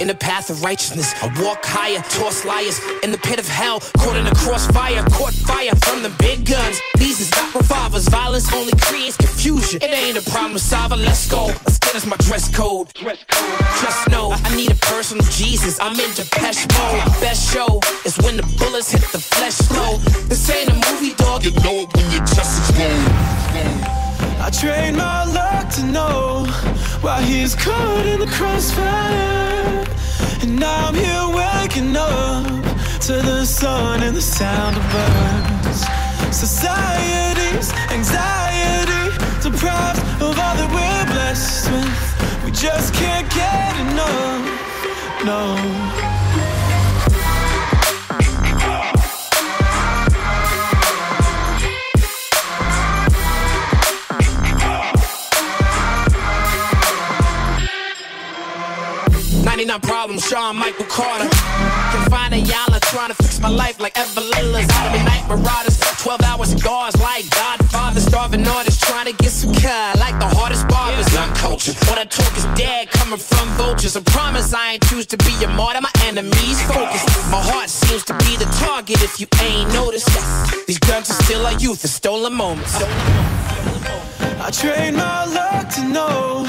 fire in the path of righteousness. I walk higher, toss liars in the pit of hell. Caught in a crossfire, caught fire from the big guns. These is not revolvers. Violence only creates confusion. It ain't a problem solver. Let's go. Let's get us my dress code. Just know I need a personal Jesus. I'm in Depeche mode. Best show is when the bullets hit the flesh slow. This ain't a movie, dog. You know it when you just explode. I trained my luck to know why he's caught in the crossfire. And now I'm here waking up to the sun and the sound of birds. Society's anxiety deprived of all that we're blessed with. We just can't get enough. No. 99 problems, Sean Michael Carter. Confined to y'all trying to fix my life like Evelilla's out of the night marauders. 12 hour cigars like Godfather. Starving artists trying to get some car like the hardest barbers. I'm cultured. What I talk is dead coming from vultures. I promise I ain't choose to be a martyr. My enemies focus. My heart seems to be the target if you ain't noticed. These guns are still our youth, and stolen moments. I trained my luck to know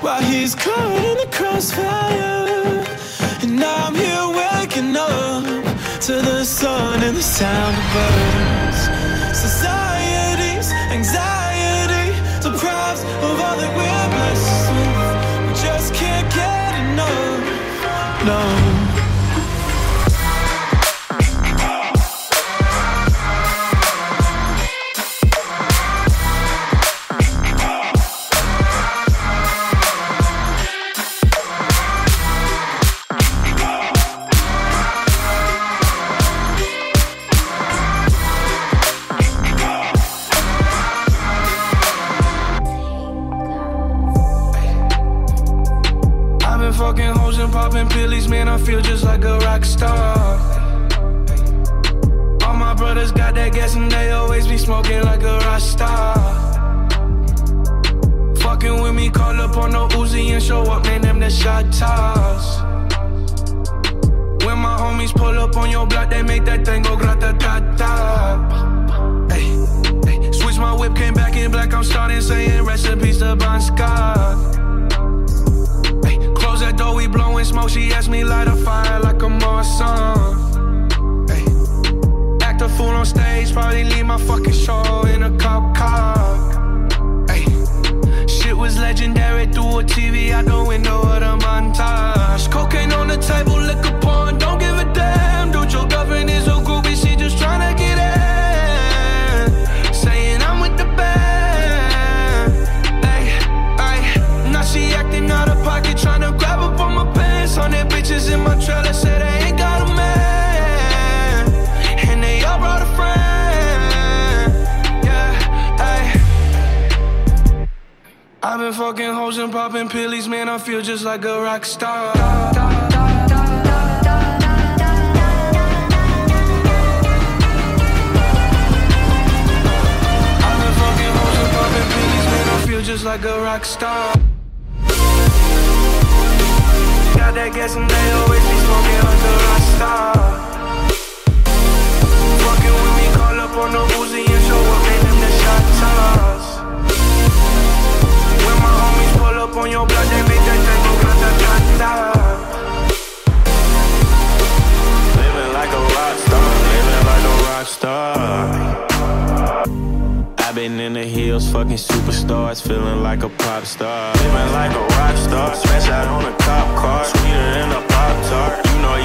why he's caught in the crossfire. And now I'm here waking up to the sun and the sound of birds. Society's anxiety deprives of all that we're blessed No. Probably leave my fucking show been fucking hoes and popping pillies, man. I feel just like a rock star. Pills, just like a rock star got that gas and they always be smoking like a rock star. Fucking with me, call up on the Uzi and show up, make them the shot toss. Up on your block, they make that thing go grata-ta-ta. Living like a rock star, living like a rock star. I've been in the hills, fucking superstars, feeling like a pop star. Living like a rock star, smash out on a cop car, sweeter than a pop tart. You know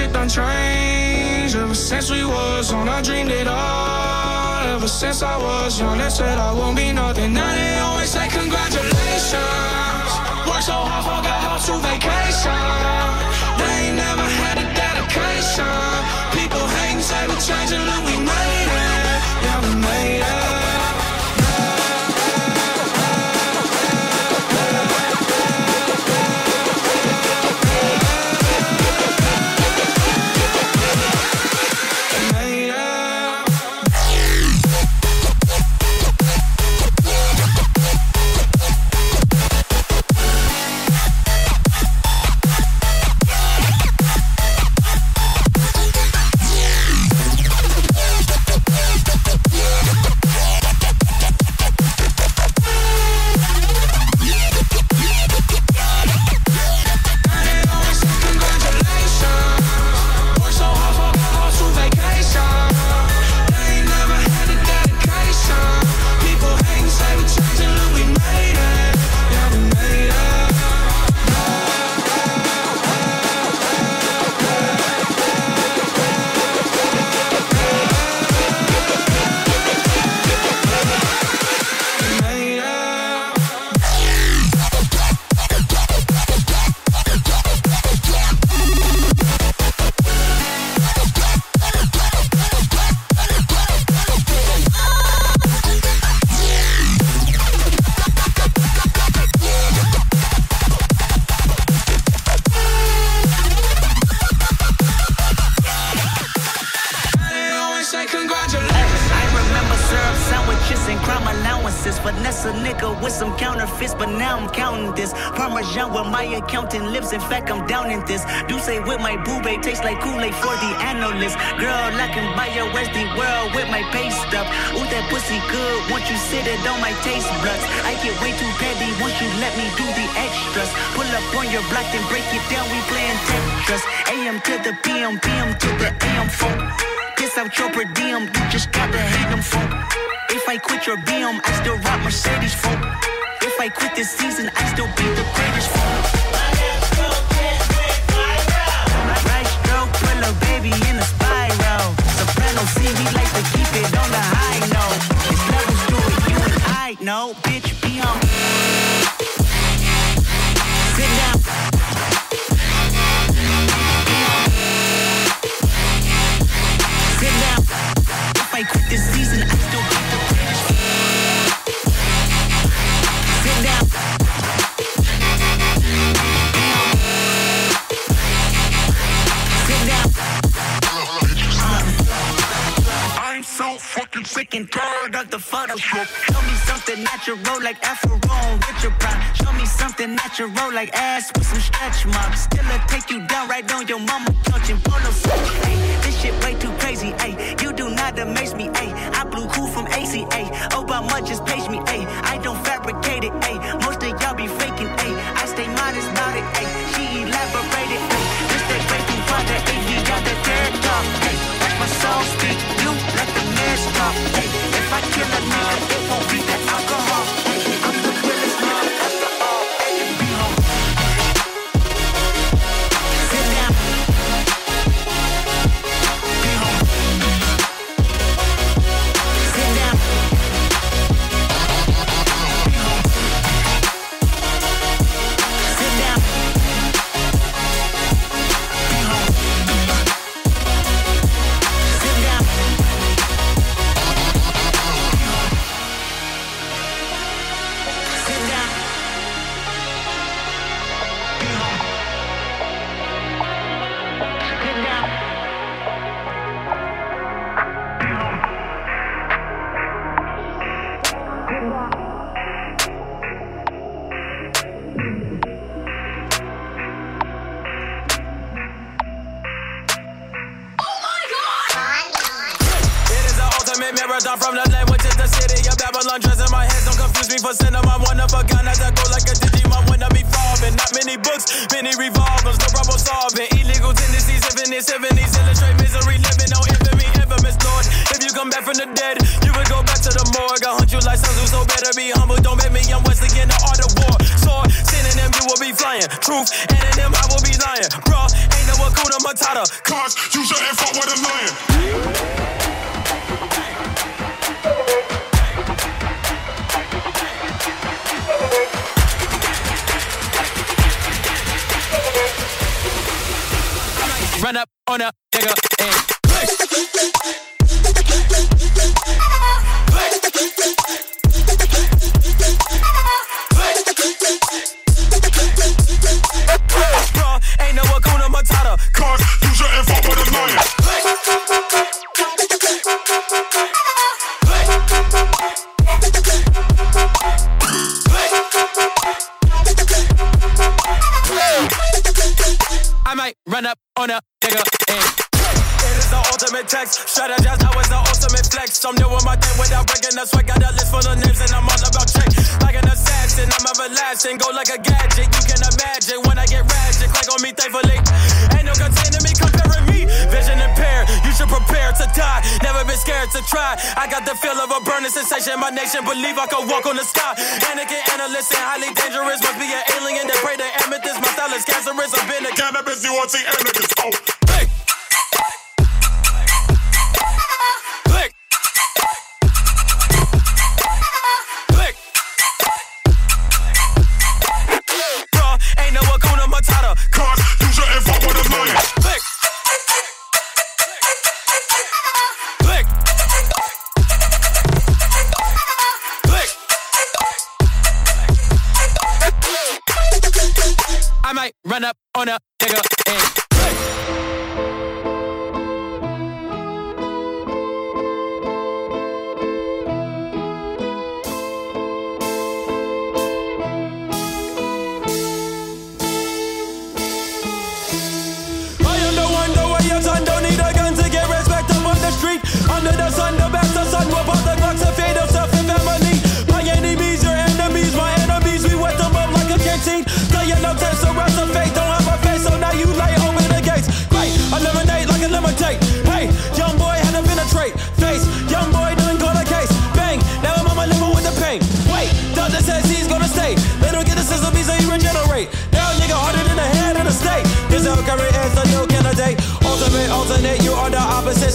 shit done changed ever since we was on. I dreamed it all ever since I was young. They said I won't be nothing. Now they always say congratulations. Worked so hard, forgot how to vacation. They ain't never had a dedication. People hating, say we're changing, look, we made. Pay stuff. Ooh, that pussy good. Once you sit it on my taste buds. I get way too petty once you let me do the extras. Pull up on your block and break it down. We playing Tetris. AM to the PM, PM to the AM phone. Piss out your per diem. You just gotta hate them folk. If I quit your BM, I still rock Mercedes folk. If I quit this season, I still be the greatest folk. Right stroke, put a baby in spiral. Soprano C, we like to keep it on the high note. It's levels to it, you and I know. Bitch, be on. Tired of Photoshop. Show me something natural like Afro with your pride. Show me something natural like ass with some stretch marks. Still I take you down right on your mama couch and polo suit. Hey, this shit way too crazy. Hey, you do not amaze me. Hey, I blew cool from ACA. Obama just page me. Hey, I don't fabricate it. Hey, most of y'all be faking. Hey, I stay modest about it. Hey, she elaborated. Hey, this that great thing for the AV got the dirt talk. Hey, watch my soul speak. You let the mess talk. Hey, if I marathon from the land, which is the city of Babylon. Dressing my head, don't confuse me for cinema. One of a kind as I go like a Digimon when I be falling. Not many books, many revolvers, no problem solving. Illegal tendencies, infinite 70s, illustrate misery, living on infamy, infamous Lord. If you come back from the dead, you would go back to the morgue. I hunt you like Sun Tzu, so better be humble. Don't make me young Wesley in the art of war. Sinning them, you will be flying. Truth, and them, I will be lying. Bruh, ain't no Akuna Matata. Cause you shouldn't fuck with a lion. Run up on a nigga and Bruh, die. Never been scared to try. I got the feel of a burning sensation. My nation believe I could walk on the sky. Anakin, analyst, and highly dangerous. Must be an alien that pray to amethyst. My style is cancerous. I've been a Cannabis, you want to see niggas. Oh, up on a nigga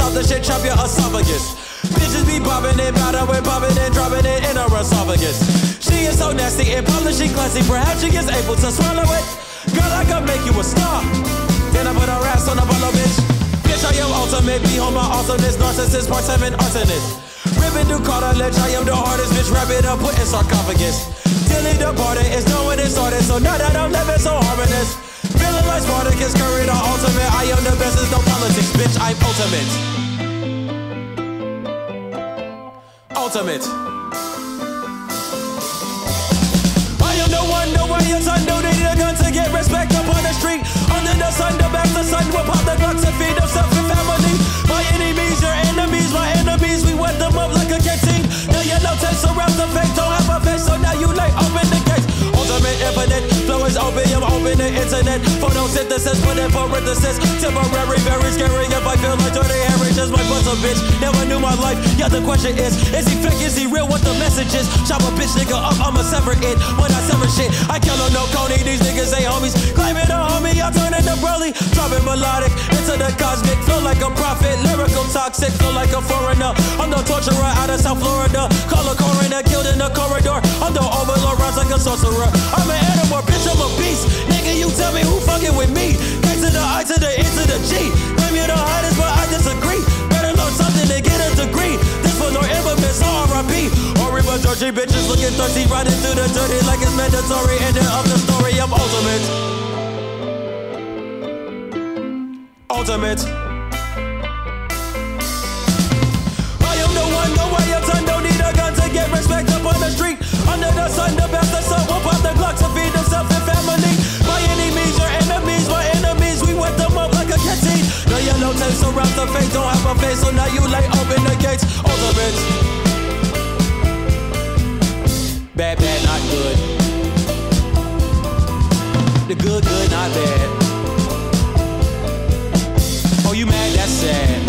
stop the shit, chop your esophagus. Bitches be bobbing it, powder with bobbing and dropping it in her esophagus. She is so nasty and she classy, perhaps she is able to swallow it. Girl, I can make you a star. Then I put her ass on a bottle, bitch. Bitch, I am ultimate, be home my awesomeness, narcissist, part seven arsonist. Ripping through cartilage, I am the hardest bitch, wrap it up, put in sarcophagus. Dilly departed, it's done when it started, so now that I'm living so harmonious. Feeling like Spartacus, Curry the ultimate, I am the best, there's no politics, bitch, I'm ultimate. Ultimate. I am the one, the way your son don't need a gun to get respect up on the street. Under the sun, the back, the sun will pop the Glocks Photosynthesis, put in parenthesis. Temporary, very scary if I feel like dirty Harry, just my buzz a bitch. Never knew my life, yeah, the question is, is he fake, is he real, what the message is? Chop a bitch nigga up, I'ma sever it. When I sever shit, I kill on no Coney, these niggas ain't homies. Claiming a homie, I turn into Broly. Dropping melodic into the cosmic, feel like a prophet. Lyrical toxic, feel like a foreigner. I'm the torturer out of South Florida. Call a coroner, killed in the corridor. I'm the overlord, rise like a sorcerer. I'm an animal, bitch, I'm a beast. Nigga, you tell me who fucking with me. K to the I to the E to the G. Claim you're the hottest, but I disagree. Better learn something to get a degree. This was no infamous R.I.P. Or river dirty bitches looking thirsty, riding through the dirty like it's mandatory. Ending of the story, I'm ultimate. Ultimate. I am the one, the way your son don't need a gun to get respect up on the street. Under the sun, the best the sun will pop the Glock to feed themselves The yellow tape surrounds the face, don't have a face, so now you lay open the gates. Ultimate. Bad, bad, not good. The good, good, not bad. Oh, you mad? That's sad.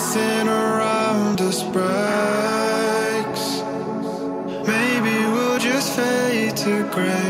Everything around us breaks, maybe we'll just fade to gray.